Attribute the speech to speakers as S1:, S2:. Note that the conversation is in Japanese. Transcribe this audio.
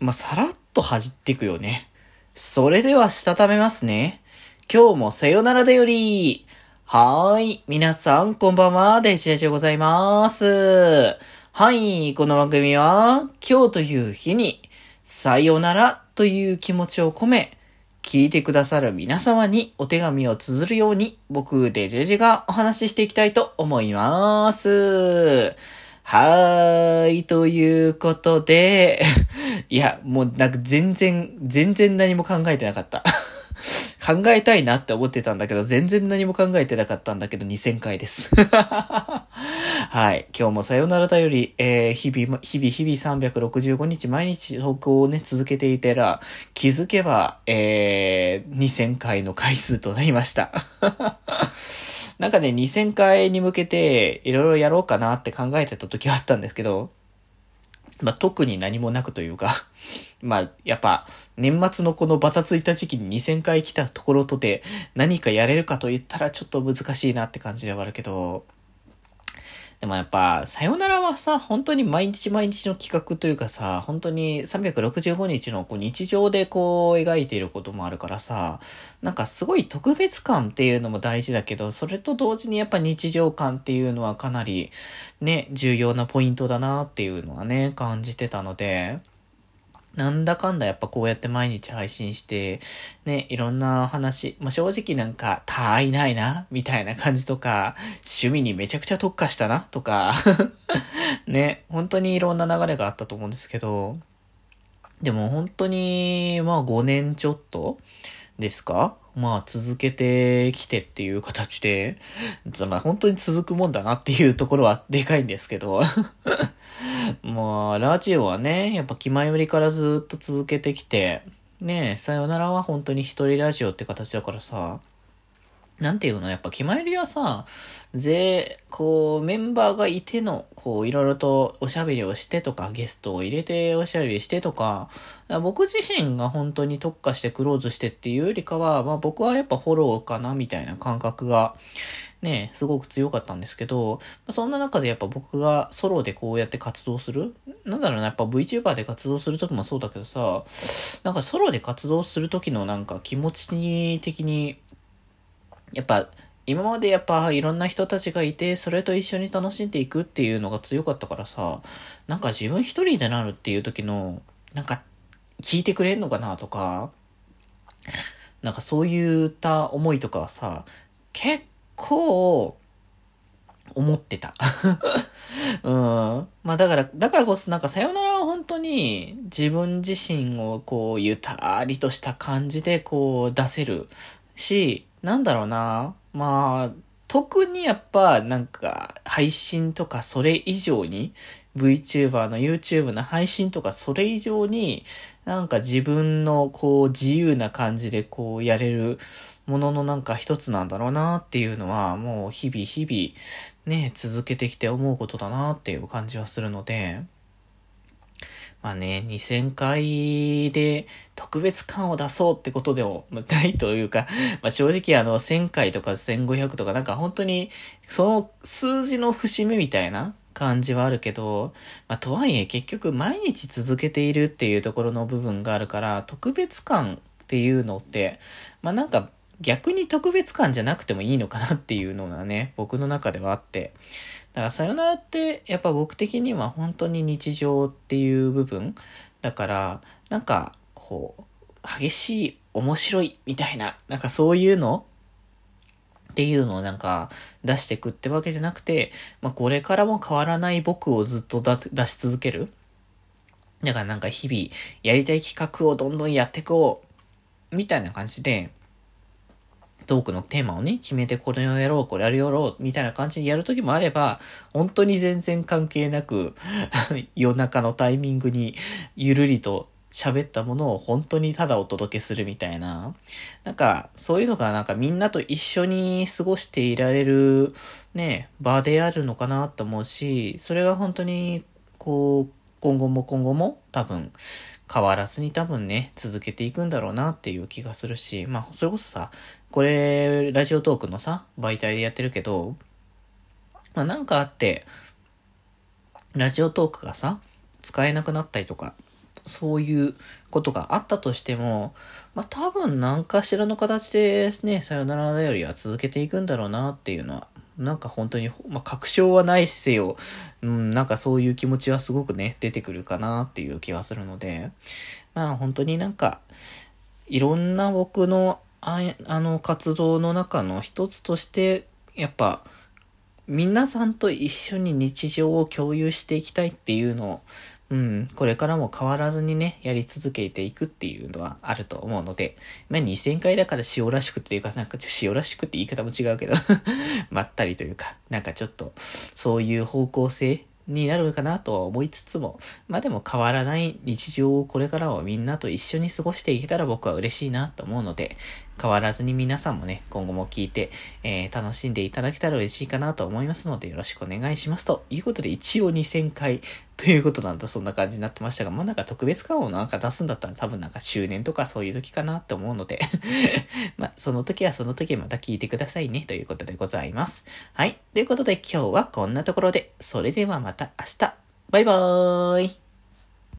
S1: まあ、さらっと弾っていくよね。それでは、したためますね。今日もさよならだより。はーい。皆さん、こんばんは。デジェジでございます。はい。この番組は、今日という日に、さよならという気持ちを込め、聞いてくださる皆様にお手紙を綴るように、僕、デジェジがお話ししていきたいと思います。はーい、ということで、いや、もうなんか全然、全然何も考えてなかった。考えたいなって思ってたんだけど、全然何も考えてなかったんだけど、2000回です。はい。今日もさよならだより、えー、日々、日々、日々365日毎日投稿をね、続けていたら、気づけば、えー、2000回の回数となりました。なんかね、2000回に向けて、いろいろやろうかなって考えてた時はあったんですけど、まあ、特に何もなくというか まあ、やっぱ、年末のこのバタついた時期に2000回来たところとて、何かやれるかと言ったらちょっと難しいなって感じではあるけど、でもやっぱ、さよならはさ、本当に毎日毎日の企画というかさ、本当に365日のこう日常でこう描いていることもあるからさ、なんかすごい特別感っていうのも大事だけど、それと同時にやっぱ日常感っていうのはかなりね、重要なポイントだなっていうのはね、感じてたので、なんだかんだやっぱこうやって毎日配信して、ね、いろんな話、まあ、正直なんか、他愛ないな、みたいな感じとか、趣味にめちゃくちゃ特化したな、とか ね、本当にいろんな流れがあったと思うんですけど、でも本当に、まあ5年ちょっとですかまあ続けてきてっていう形で、まあ本当に続くもんだなっていうところはでかいんですけど。まあ、ラジオはね、やっぱ気前よりからずっと続けてきて、ねえさよならは本当に一人ラジオって形だからさ、なんていうのやっぱ決まりはさ、ぜ、こう、メンバーがいての、こう、いろいろとおしゃべりをしてとか、ゲストを入れておしゃべりしてとか、か僕自身が本当に特化してクローズしてっていうよりかは、まあ僕はやっぱフォローかな、みたいな感覚が、ね、すごく強かったんですけど、そんな中でやっぱ僕がソロでこうやって活動するなんだろうな、やっぱ VTuber で活動するときもそうだけどさ、なんかソロで活動するときのなんか気持ち的に、やっぱ今までやっぱいろんな人たちがいて、それと一緒に楽しんでいくっていうのが強かったからさ、なんか自分一人でなるっていう時の、なんか聞いてくれんのかなとか、なんかそういった思いとかはさ、結構、思ってた。うん。まあだから、だからこそなんかさよならは本当に自分自身をこうゆたりとした感じでこう出せるし、なんだろうな。まあ、特にやっぱなんか配信とかそれ以上に VTuber の YouTube の配信とかそれ以上になんか自分のこう自由な感じでこうやれるもののなんか一つなんだろうなっていうのはもう日々日々ね続けてきて思うことだなっていう感じはするのでまあね、2000回で特別感を出そうってことでもないというか、まあ正直あの1000回とか1500とかなんか本当にその数字の節目みたいな感じはあるけど、まあとはいえ結局毎日続けているっていうところの部分があるから特別感っていうのって、まあなんか逆に特別感じゃなくてもいいのかなっていうのがね、僕の中ではあって。だからさよならってやっぱ僕的には本当に日常っていう部分だからなんかこう激しい面白いみたいななんかそういうのっていうのをなんか出してくってわけじゃなくて、まあ、これからも変わらない僕をずっと出し続ける。だからなんか日々やりたい企画をどんどんやっていこうみたいな感じで、トークのテーマをね、決めてこれをやろう、これやるやろう、みたいな感じでやるときもあれば、本当に全然関係なく 夜中のタイミングにゆるりと喋ったものを本当にただお届けするみたいな。なんか、そういうのがなんかみんなと一緒に過ごしていられるね、場であるのかなと思うし、それが本当にこう、今後も今後も多分変わらずに多分ね、続けていくんだろうなっていう気がするし、まあ、それこそさ、これ、ラジオトークのさ、媒体でやってるけど、まあなんかあって、ラジオトークがさ、使えなくなったりとかそういうことがあったとしても、まあ多分何かしらの形でね、さよならだよりは続けていくんだろうなっていうのは、なんか本当に、まあ確証はないせよ、うん、なんかそういう気持ちはすごくね、出てくるかなっていう気はするので、まあ本当になんか、いろんな僕のああの活動の中の一つとして、やっぱ、皆さんと一緒に日常を共有していきたいっていうのを、うん、これからも変わらずにね、やり続けていくっていうのはあると思うので、まあ2000回だから塩らしくっていうか、なんか塩らしくって言い方も違うけど まったりというか、なんかちょっと、そういう方向性になるかなとは思いつつも、まあでも変わらない日常をこれからはみんなと一緒に過ごしていけたら僕は嬉しいなと思うので、変わらずに皆さんもね、今後も聞いて、えー、楽しんでいただけたら嬉しいかなと思いますので、よろしくお願いします。ということで、一応2000回 ということなんだ、そんな感じになってましたが、まあなんか特別感をなんか出すんだったら多分なんか周年とかそういう時かなって思うので まあその時はその時また聞いてくださいね、ということでございます。はい。ということで今日はこんなところで、それではまた明日。バイバーイ